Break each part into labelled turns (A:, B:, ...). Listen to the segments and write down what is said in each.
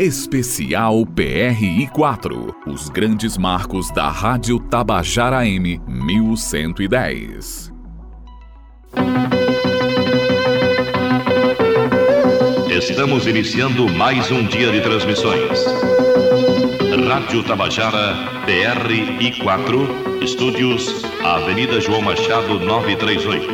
A: Especial PRI 4 Os grandes marcos da Rádio Tabajara M 1110.
B: Estamos iniciando mais um dia de transmissões. Rádio Tabajara PRI 4, estúdios Avenida João Machado 938,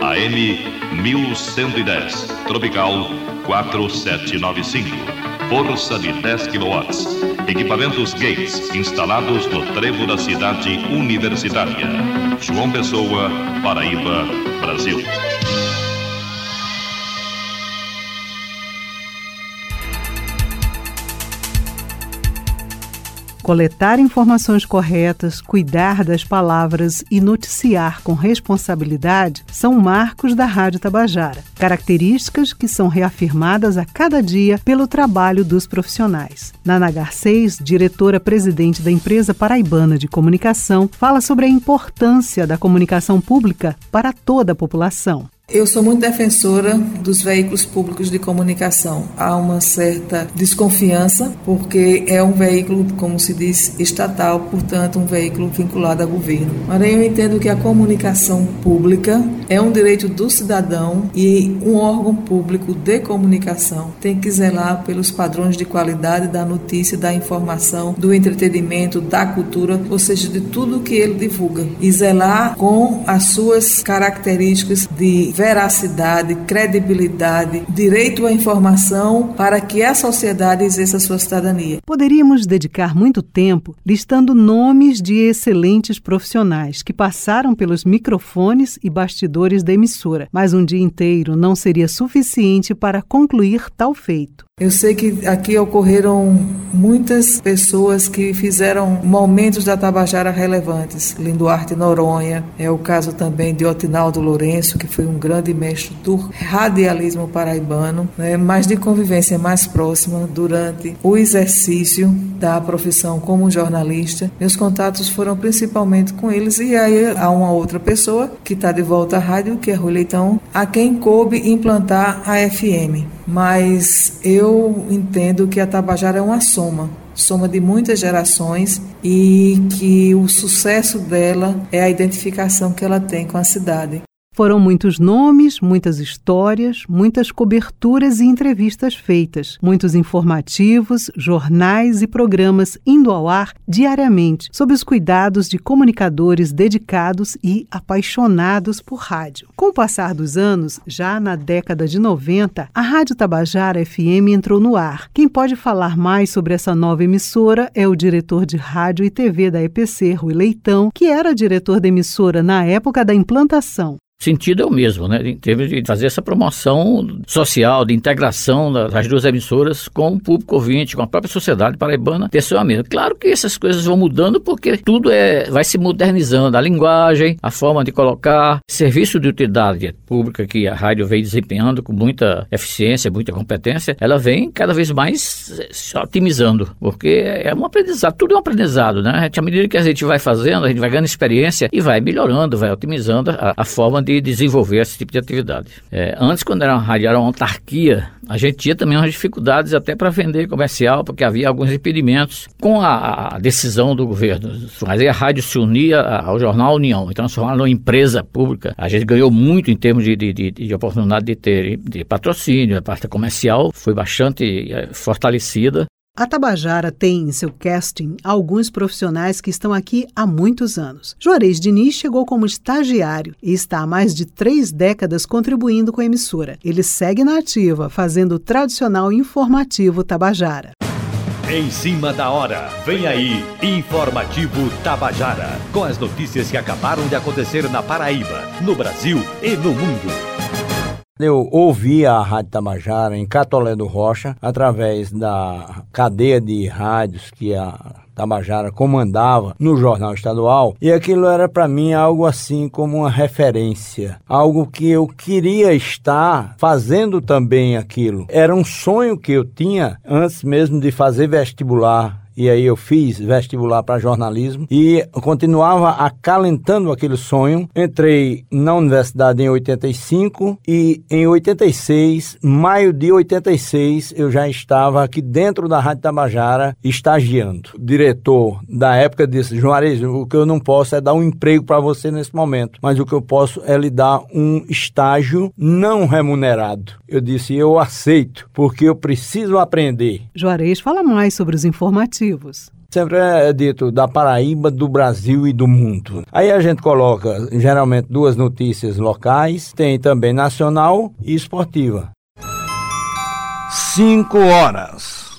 B: AM 1110, Tropical 4795 força de 10 kW. Equipamentos Gates instalados no trevo da cidade universitária. João Pessoa, Paraíba, Brasil.
C: Coletar informações corretas, cuidar das palavras e noticiar com responsabilidade são marcos da Rádio Tabajara, características que são reafirmadas a cada dia pelo trabalho dos profissionais. Nana Garcês, diretora-presidente da empresa paraibana de comunicação, fala sobre a importância da comunicação pública para toda a população.
D: Eu sou muito defensora dos veículos públicos de comunicação. Há uma certa desconfiança, porque é um veículo, como se diz, estatal, portanto, um veículo vinculado ao governo. Porém, eu entendo que a comunicação pública é um direito do cidadão e um órgão público de comunicação tem que zelar pelos padrões de qualidade da notícia, da informação, do entretenimento, da cultura, ou seja, de tudo que ele divulga. E zelar com as suas características de veracidade, credibilidade, direito à informação para que a sociedade exerça sua cidadania.
C: Poderíamos dedicar muito tempo listando nomes de excelentes profissionais que passaram pelos microfones e bastidores da emissora, mas um dia inteiro não seria suficiente para concluir tal feito.
D: Eu sei que aqui ocorreram muitas pessoas que fizeram momentos da Tabajara relevantes. Linduarte Noronha, é o caso também de Otinaldo Lourenço, que foi um grande mestre do radialismo paraibano, né, mas de convivência mais próxima durante o exercício da profissão como jornalista. Meus contatos foram principalmente com eles e aí há uma outra pessoa que está de volta à rádio, que é Rui Leitão, a quem coube implantar a FM. Mas eu eu entendo que a Tabajara é uma soma, soma de muitas gerações e que o sucesso dela é a identificação que ela tem com a cidade.
C: Foram muitos nomes, muitas histórias, muitas coberturas e entrevistas feitas, muitos informativos, jornais e programas indo ao ar diariamente, sob os cuidados de comunicadores dedicados e apaixonados por rádio. Com o passar dos anos, já na década de 90, a Rádio Tabajara FM entrou no ar. Quem pode falar mais sobre essa nova emissora é o diretor de rádio e TV da EPC, Rui Leitão, que era diretor da emissora na época da implantação
E: sentido é o mesmo, né? Em termos de fazer essa promoção social, de integração das duas emissoras com o público ouvinte, com a própria sociedade paraibana, seu mesmo. Claro que essas coisas vão mudando porque tudo é, vai se modernizando. A linguagem, a forma de colocar, serviço de utilidade pública que a rádio vem desempenhando com muita eficiência, muita competência, ela vem cada vez mais se otimizando, porque é um aprendizado, tudo é um aprendizado, né? À medida que a gente vai fazendo, a gente vai ganhando experiência e vai melhorando, vai otimizando a, a forma de de desenvolver esse tipo de atividade. É, antes, quando era rádio, era uma autarquia, a gente tinha também umas dificuldades até para vender comercial, porque havia alguns impedimentos com a, a decisão do governo. Mas aí a rádio se unia ao jornal União e transformava numa empresa pública. A gente ganhou muito em termos de, de, de, de oportunidade de ter de patrocínio, a parte comercial foi bastante é, fortalecida.
C: A Tabajara tem em seu casting alguns profissionais que estão aqui há muitos anos. Juarez Diniz chegou como estagiário e está há mais de três décadas contribuindo com a emissora. Ele segue na ativa, fazendo o tradicional informativo Tabajara.
F: Em cima da hora, vem aí, Informativo Tabajara, com as notícias que acabaram de acontecer na Paraíba, no Brasil e no mundo.
G: Eu ouvia a Rádio Tabajara em Catolé do Rocha, através da cadeia de rádios que a Tabajara comandava no jornal estadual, e aquilo era para mim algo assim como uma referência, algo que eu queria estar fazendo também aquilo. Era um sonho que eu tinha antes mesmo de fazer vestibular e aí eu fiz vestibular para jornalismo e continuava acalentando aquele sonho. Entrei na universidade em 85 e em 86, maio de 86, eu já estava aqui dentro da Rádio Tabajara estagiando. O diretor da época disse: Juarez, o que eu não posso é dar um emprego para você nesse momento, mas o que eu posso é lhe dar um estágio não remunerado. Eu disse: eu aceito, porque eu preciso aprender.
C: Juarez fala mais sobre os informativos
G: sempre é dito da Paraíba, do Brasil e do mundo. Aí a gente coloca geralmente duas notícias locais, tem também nacional e esportiva. 5 horas.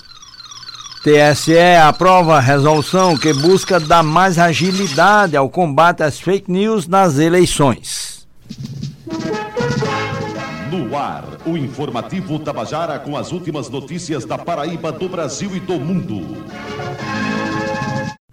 G: TSE aprova a resolução que busca dar mais agilidade ao combate às fake news nas eleições.
B: No ar, o informativo Tabajara com as últimas notícias da Paraíba, do Brasil e do mundo.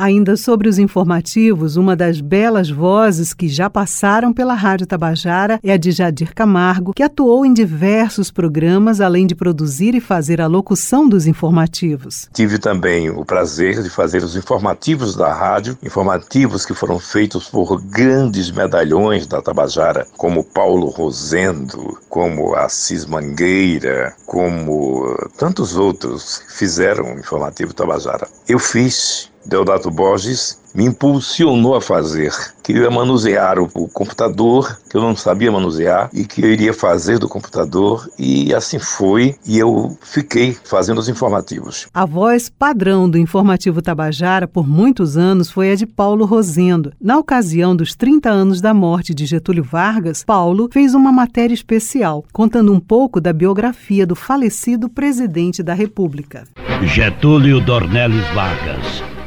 C: Ainda sobre os informativos, uma das belas vozes que já passaram pela Rádio Tabajara é a de Jadir Camargo, que atuou em diversos programas, além de produzir e fazer a locução dos informativos.
H: Tive também o prazer de fazer os informativos da rádio, informativos que foram feitos por grandes medalhões da Tabajara, como Paulo Rosendo, como Assis Mangueira, como tantos outros que fizeram o informativo Tabajara. Eu fiz Deodato Borges me impulsionou a fazer. Queria manusear o, o, computador, que eu não sabia manusear, e que eu iria fazer do computador, e assim foi, e eu fiquei fazendo os informativos.
C: A voz padrão do informativo Tabajara por muitos anos foi a de Paulo Rosendo. Na ocasião dos 30 anos da morte de Getúlio Vargas, Paulo fez uma matéria especial, contando um pouco da biografia do falecido presidente da República.
I: Getúlio Dornelles Vargas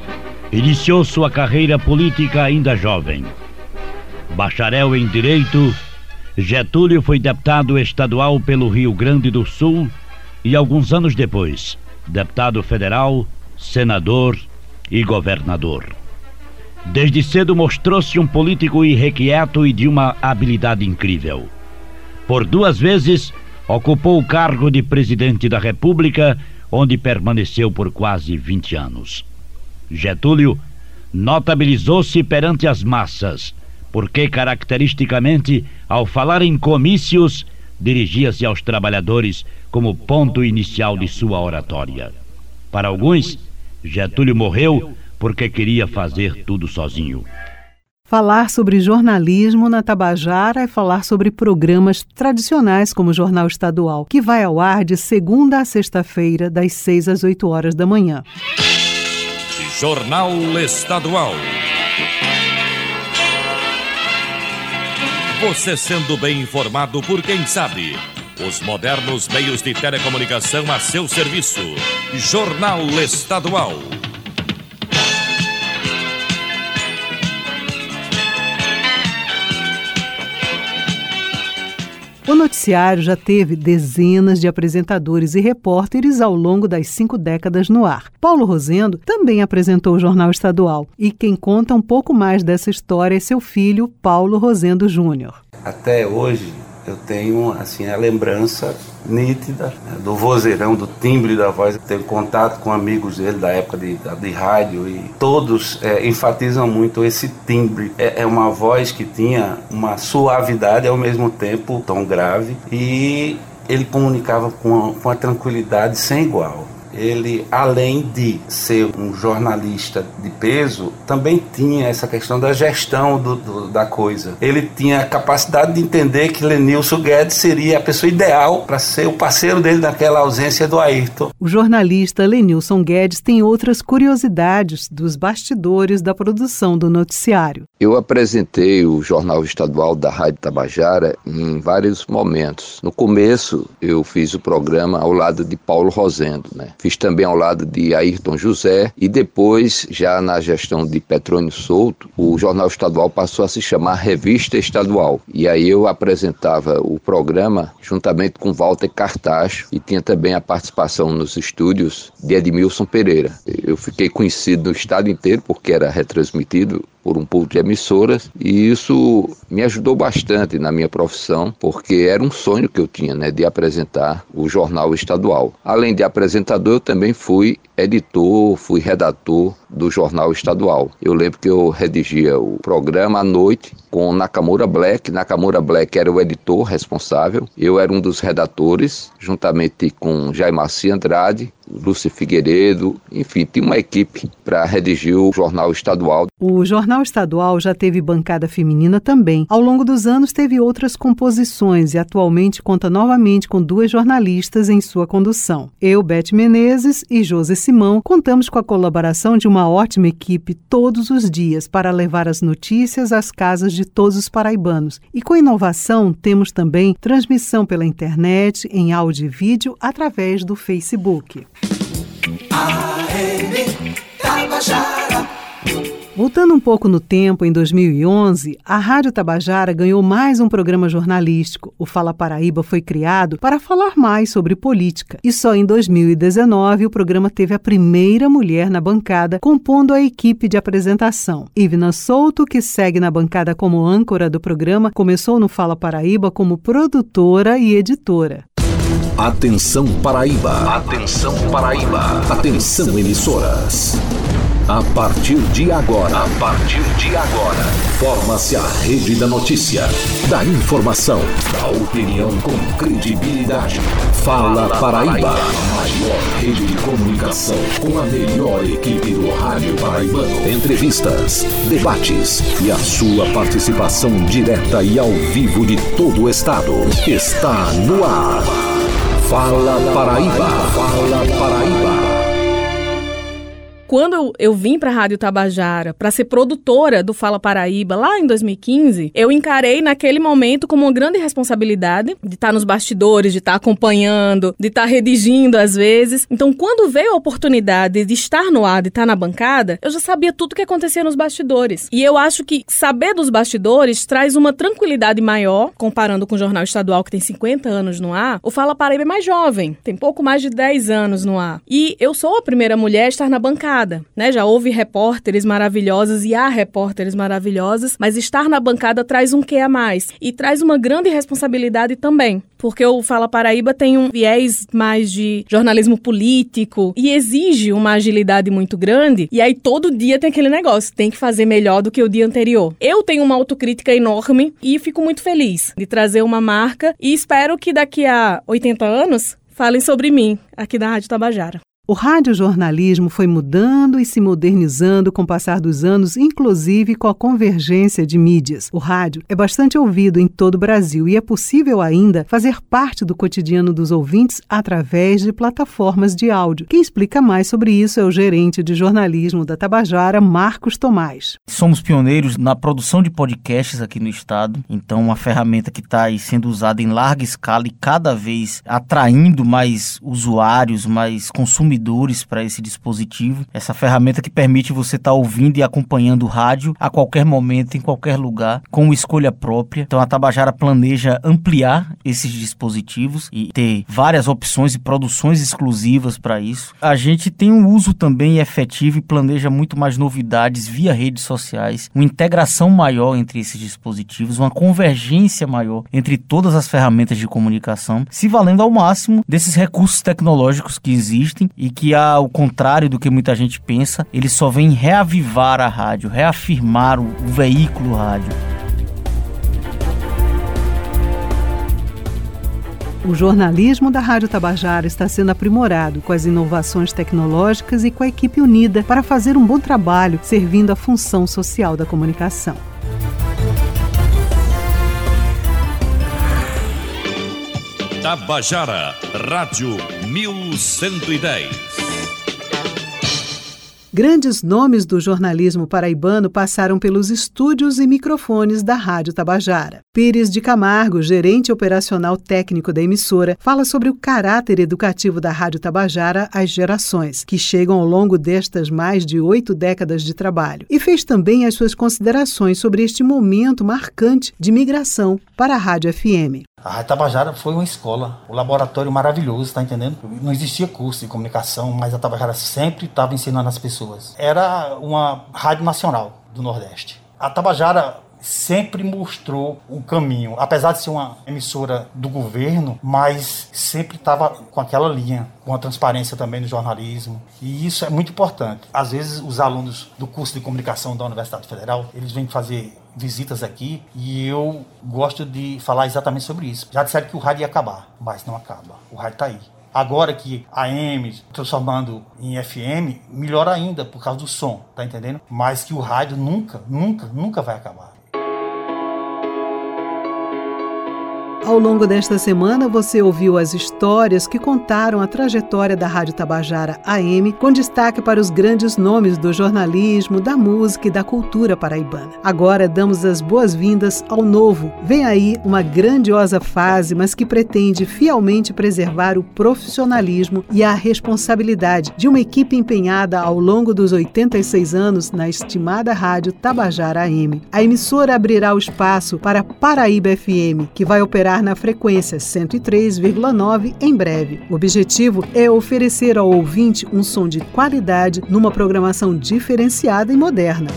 I: Iniciou sua carreira política ainda jovem. Bacharel em Direito, Getúlio foi deputado estadual pelo Rio Grande do Sul e, alguns anos depois, deputado federal, senador e governador. Desde cedo mostrou-se um político irrequieto e de uma habilidade incrível. Por duas vezes, ocupou o cargo de presidente da República, onde permaneceu por quase 20 anos. Getúlio notabilizou-se perante as massas, porque caracteristicamente, ao falar em comícios, dirigia-se aos trabalhadores como ponto inicial de sua oratória. Para alguns, Getúlio morreu porque queria fazer tudo sozinho.
C: Falar sobre jornalismo na Tabajara é falar sobre programas tradicionais como o Jornal Estadual, que vai ao ar de segunda a sexta-feira, das seis às oito horas da manhã.
A: Jornal Estadual. Você sendo bem informado por quem sabe. Os modernos meios de telecomunicação a seu serviço. Jornal Estadual.
C: O noticiário já teve dezenas de apresentadores e repórteres ao longo das cinco décadas no ar. Paulo Rosendo também apresentou o Jornal Estadual e quem conta um pouco mais dessa história é seu filho, Paulo Rosendo Júnior.
J: Até hoje, eu tenho assim a lembrança nítida né, do vozeirão, do timbre da voz. tenho contato com amigos dele da época de, de rádio e todos é, enfatizam muito esse timbre. É, é, uma voz que tinha uma suavidade ao mesmo tempo tom grave e ele comunicava com, com a tranquilidade sem igual ele, além de ser um jornalista de peso, também tinha essa questão da gestão do, do, da coisa. Ele tinha a capacidade de entender que Lenilson Guedes seria a pessoa ideal para ser o parceiro dele naquela ausência do Ayrton.
C: O jornalista Lenilson Guedes tem outras curiosidades dos bastidores da produção do noticiário.
K: Eu apresentei o Jornal Estadual da Rádio Tabajara em vários momentos. No começo, eu fiz o programa ao lado de Paulo Rosendo, né? Fiz também ao lado de Ayrton José e depois, já na gestão de Petrônio Souto, o Jornal Estadual passou a se chamar Revista Estadual. E aí eu apresentava o programa juntamente com Walter Cartacho e tinha também a participação nos estúdios de Edmilson Pereira. Eu fiquei conhecido no estado inteiro porque era retransmitido por um pool de emissoras e isso me ajudou bastante na minha profissão, porque era um sonho que eu tinha, né, de apresentar o jornal estadual. Além de apresentador, eu também fui editor, fui redator do jornal estadual. Eu lembro que eu redigia o programa à noite com Nakamura Black. Nakamura Black era o editor responsável. Eu era um dos redatores, juntamente com Jaimaci Andrade, Lúcio Figueiredo, enfim, tinha uma equipe para redigir o jornal estadual.
C: O jornal estadual já teve bancada feminina também. Ao longo dos anos teve outras composições e atualmente conta novamente com duas jornalistas em sua condução. Eu, Beth Menezes e José Simão, contamos com a colaboração de uma ótima equipe todos os dias para levar as notícias às casas de todos os paraibanos. E com inovação, temos também transmissão pela internet, em áudio e vídeo, através do Facebook. Voltando um pouco no tempo, em 2011, a Rádio Tabajara ganhou mais um programa jornalístico. O Fala Paraíba foi criado para falar mais sobre política. E só em 2019 o programa teve a primeira mulher na bancada, compondo a equipe de apresentação. Ivna Souto, que segue na bancada como âncora do programa, começou no Fala Paraíba como produtora e editora.
L: Atenção Paraíba. Atenção Paraíba. Atenção emissoras. A partir de agora, a partir de agora, forma-se a rede da notícia, da informação, da opinião com credibilidade. Fala Paraíba, a maior rede de comunicação com a melhor equipe do rádio paraibano. Entrevistas, debates e a sua participação direta e ao vivo de todo o estado. Está no ar. Fala Paraíba. Fala Paraíba
M: quando eu, eu vim para a Rádio Tabajara para ser produtora do Fala Paraíba lá em 2015, eu encarei naquele momento como uma grande responsabilidade de estar tá nos bastidores, de estar tá acompanhando, de estar tá redigindo às vezes. Então, quando veio a oportunidade de estar no ar, de estar na bancada, eu já sabia tudo o que acontecia nos bastidores. E eu acho que saber dos bastidores traz uma tranquilidade maior, comparando com o Jornal Estadual que tem 50 anos no ar. O Fala Paraíba é mais jovem, tem pouco mais de 10 anos no ar. E eu sou a primeira mulher a estar na bancada bancada, né? Já houve repórteres maravilhosos e há repórteres maravilhosos, mas estar na bancada traz um quê a mais e traz uma grande responsabilidade também, porque o Fala Paraíba tem um viés mais de jornalismo político e exige uma agilidade muito grande, e aí todo dia tem aquele negócio, tem que fazer melhor do que o dia anterior. Eu tenho uma autocrítica enorme e fico muito feliz de trazer uma marca e espero que daqui a 80 anos falem sobre mim aqui da Rádio Tabajara.
C: O radiojornalismo foi mudando e se modernizando com o passar dos anos, inclusive com a convergência de mídias. O rádio é bastante ouvido em todo o Brasil e é possível ainda fazer parte do cotidiano dos ouvintes através de plataformas de áudio. Quem explica mais sobre isso é o gerente de jornalismo da Tabajara, Marcos Tomás.
N: Somos pioneiros na produção de podcasts aqui no estado, então uma ferramenta que está sendo usada em larga escala e cada vez atraindo mais usuários, mais consumidores consumidores para esse dispositivo. Essa ferramenta que permite você estar tá ouvindo e acompanhando o rádio a qualquer momento, em qualquer lugar, com escolha própria. Então a Tabajara planeja ampliar esses dispositivos e ter várias opções e produções exclusivas para isso. A gente tem um uso também efetivo e planeja muito mais novidades via redes sociais, uma integração maior entre esses dispositivos, uma convergência maior entre todas as ferramentas de comunicação, se valendo ao máximo desses recursos tecnológicos que existem e que, ao contrário do que muita gente pensa, ele só vem reavivar a rádio, reafirmar o, o veículo rádio.
C: O jornalismo da Rádio Tabajara está sendo aprimorado com as inovações tecnológicas e com a equipe unida para fazer um bom trabalho servindo a função social da comunicação.
A: Tabajara, Rádio 1110.
C: Grandes nomes do jornalismo paraibano passaram pelos estúdios e microfones da Rádio Tabajara. Pires de Camargo, gerente operacional técnico da emissora, fala sobre o caráter educativo da Rádio Tabajara às gerações, que chegam ao longo destas mais de oito décadas de trabalho, e fez também as suas considerações sobre este momento marcante de migração para a Rádio FM.
O: A Tabajara foi uma escola, um laboratório maravilhoso, tá entendendo? Não existia curso de comunicação, mas a Tabajara sempre estava ensinando as pessoas. Era uma rádio nacional do Nordeste. A Tabajara sempre mostrou o caminho, apesar de ser uma emissora do governo, mas sempre estava com aquela linha, com a transparência também no jornalismo, e isso é muito importante. Às vezes os alunos do curso de comunicação da Universidade Federal, eles vêm fazer visitas aqui e eu gosto de falar exatamente sobre isso. Já disseram que o rádio ia acabar, mas não acaba. O rádio está aí. Agora que a AM transformando em FM, melhor ainda por causa do som, tá entendendo? Mas que o rádio nunca, nunca, nunca vai acabar.
C: Ao longo desta semana, você ouviu as histórias que contaram a trajetória da Rádio Tabajara AM, com destaque para os grandes nomes do jornalismo, da música e da cultura paraibana. Agora damos as boas-vindas ao novo. Vem aí uma grandiosa fase, mas que pretende fielmente preservar o profissionalismo e a responsabilidade de uma equipe empenhada ao longo dos 86 anos na estimada Rádio Tabajara AM. A emissora abrirá o espaço para Paraíba FM, que vai operar na frequência 103,9 em breve. O objetivo é oferecer ao ouvinte um som de qualidade numa programação diferenciada e moderna.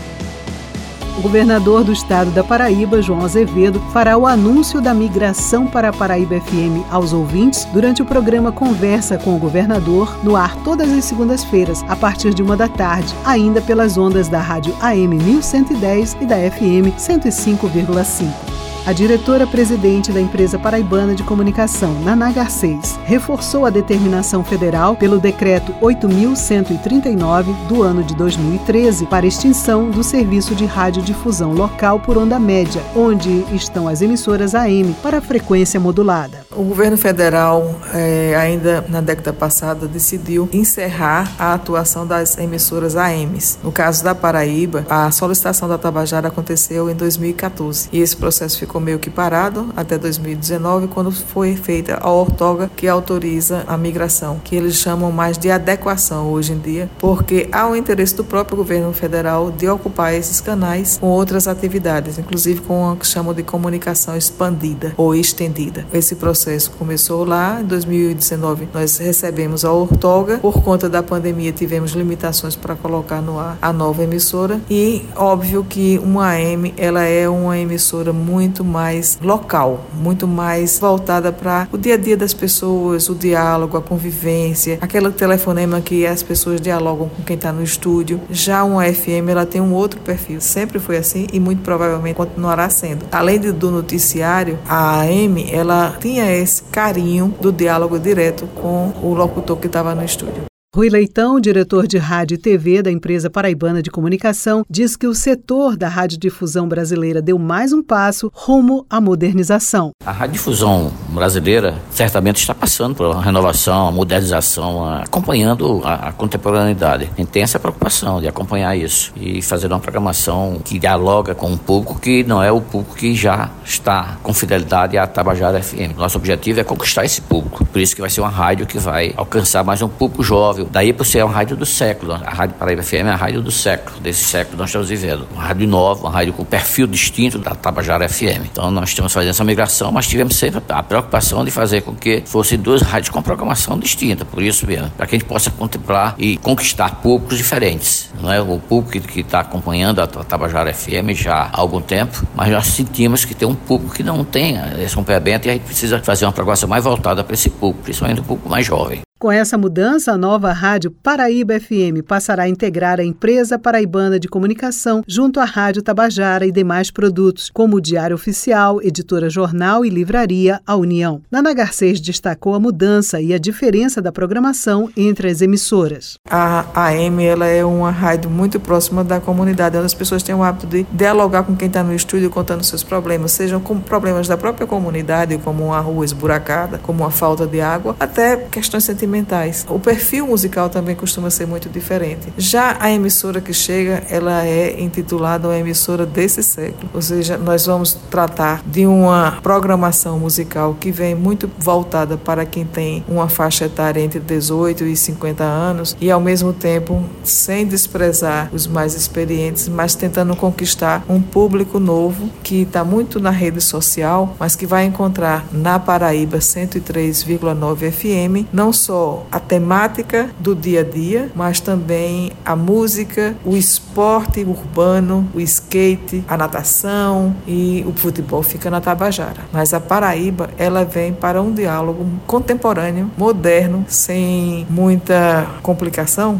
C: O governador do estado da Paraíba, João Azevedo, fará o anúncio da migração para a Paraíba FM aos ouvintes durante o programa Conversa com o Governador, no ar todas as segundas-feiras, a partir de uma da tarde, ainda pelas ondas da rádio AM 1110 e da FM 105,5. A diretora-presidente da empresa paraibana de comunicação, Naná Garcês, reforçou a determinação federal pelo decreto 8.139 do ano de 2013 para extinção do serviço de radiodifusão local por onda média, onde estão as emissoras AM para frequência modulada.
D: O governo federal, é, ainda na década passada, decidiu encerrar a atuação das emissoras AMs. No caso da Paraíba, a solicitação da Tabajara aconteceu em 2014 e esse processo ficou ficou meio que parado até 2019, quando foi feita a ortoga que autoriza a migração, que eles chamam mais de adequação hoje em dia, porque há o interesse do próprio governo federal de ocupar esses canais com outras atividades, inclusive com o que chamam de comunicação expandida ou estendida. Esse processo começou lá em 2019, nós recebemos a ortoga, por conta da pandemia tivemos limitações para colocar no ar a nova emissora. E óbvio que uma AM ela é uma emissora muito mais local, muito mais voltada para o dia a dia das pessoas, o diálogo, a convivência, aquele telefonema que as pessoas dialogam com quem está no estúdio. Já uma FM, ela tem um outro perfil, sempre foi assim e muito provavelmente continuará sendo. Além do noticiário, a AM, ela tinha esse carinho do diálogo direto com o locutor que estava no estúdio.
C: Rui Leitão, diretor de rádio e TV da empresa paraibana de comunicação, diz que o setor da radiodifusão brasileira deu mais um passo rumo à modernização.
E: A radiodifusão brasileira certamente está passando por uma renovação, uma modernização, acompanhando a, a contemporaneidade. A tem essa preocupação de acompanhar isso e fazer uma programação que dialoga com um público que não é o público que já está com fidelidade à Tabajara FM. Nosso objetivo é conquistar esse público. Por isso que vai ser uma rádio que vai alcançar mais um público jovem, Daí por ser uma rádio do século. A Rádio Paraíba FM é a rádio do século, desse século nós estamos vivendo. Uma rádio nova, uma rádio com perfil distinto da Tabajara FM. Então nós estamos fazendo essa migração, mas tivemos sempre a preocupação de fazer com que fossem duas rádios com programação distinta, por isso mesmo, para que a gente possa contemplar e conquistar públicos diferentes. Não é o público que está acompanhando a Tabajara FM já há algum tempo, mas nós sentimos que tem um público que não tem esse acompanhamento e a gente precisa fazer uma programação mais voltada para esse público, principalmente o público mais jovem.
C: Com essa mudança, a nova rádio Paraíba FM passará a integrar a empresa paraibana de comunicação junto à Rádio Tabajara e demais produtos, como o Diário Oficial, Editora Jornal e Livraria A União. Nana Garcês destacou a mudança e a diferença da programação entre as emissoras.
D: A AM ela é uma rádio muito próxima da comunidade, onde as pessoas têm o hábito de dialogar com quem está no estúdio contando seus problemas, sejam com problemas da própria comunidade, como uma rua esburacada, como uma falta de água, até questões sentimentais sentimentais. O perfil musical também costuma ser muito diferente. Já a emissora que chega, ela é intitulada uma emissora desse século, ou seja, nós vamos tratar de uma programação musical que vem muito voltada para quem tem uma faixa etária entre 18 e 50 anos e ao mesmo tempo sem desprezar os mais experientes, mas tentando conquistar um público novo que está muito na rede social, mas que vai encontrar na Paraíba 103,9 FM não só só a temática do dia a dia, mas também a música, o esporte urbano, o skate, a natação e o futebol fica na Tabajara. Mas a Paraíba, ela vem para um diálogo contemporâneo, moderno, sem muita complicação,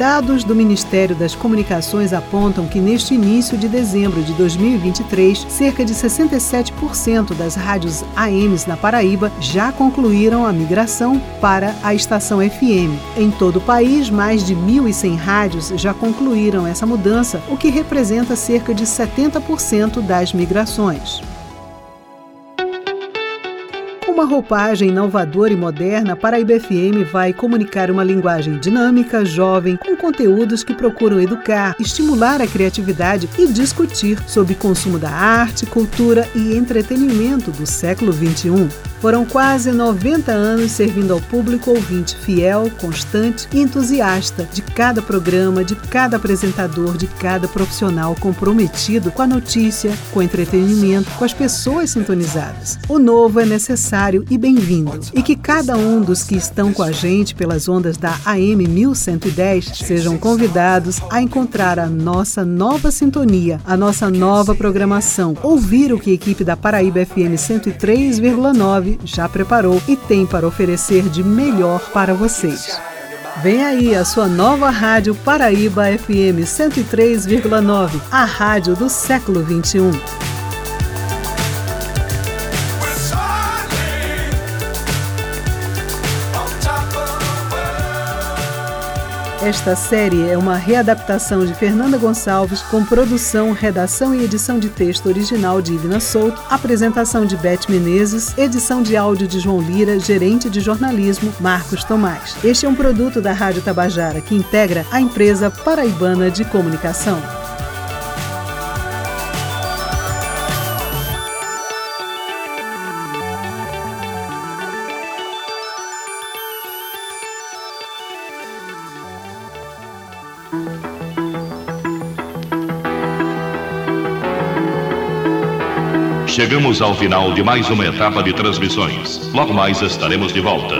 C: Dados do Ministério das Comunicações apontam que neste início de dezembro de 2023, cerca de 67% das rádios AMs na Paraíba já concluíram a migração para a estação FM. Em todo o país, mais de 1.100 rádios já concluíram essa mudança, o que representa cerca de 70% das migrações uma roupagem inovadora e moderna, para a IBFM vai comunicar uma linguagem dinâmica, jovem, com conteúdos que procuram educar, estimular a criatividade e discutir sobre consumo da arte, cultura e entretenimento do século XXI. Foram quase 90 anos servindo ao público ouvinte fiel, constante e entusiasta de cada programa, de cada apresentador, de cada profissional comprometido com a notícia, com o entretenimento, com as pessoas sintonizadas. O novo é necessário e bem-vindo. E que cada um dos que estão com a gente pelas ondas da AM 1110 sejam convidados a encontrar a nossa nova sintonia, a nossa nova programação, ouvir o que a equipe da Paraíba FM 103,9 já preparou e tem para oferecer de melhor para vocês. Vem aí a sua nova rádio Paraíba FM 103,9, a rádio do século 21. Esta série é uma readaptação de Fernanda Gonçalves com produção, redação e edição de texto original de Ivna Souto, apresentação de Beth Menezes, edição de áudio de João Lira, gerente de jornalismo Marcos Tomás. Este é um produto da Rádio Tabajara que integra a empresa paraibana de comunicação.
B: Chegamos ao final de mais uma etapa de transmissões. Logo mais estaremos de volta.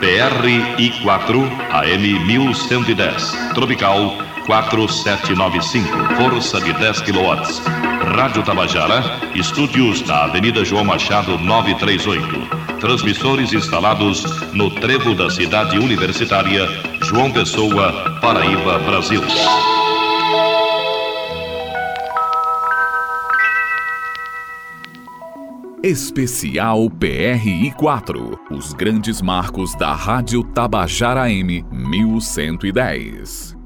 B: PRI4 AM 1110, Tropical 4795, força de 10 kW. Rádio Tabajara, estúdios na Avenida João Machado 938. Transmissores instalados no trevo da cidade universitária João Pessoa, Paraíba, Brasil.
L: Especial PRI 4. Os grandes marcos da Rádio Tabajara M 1110.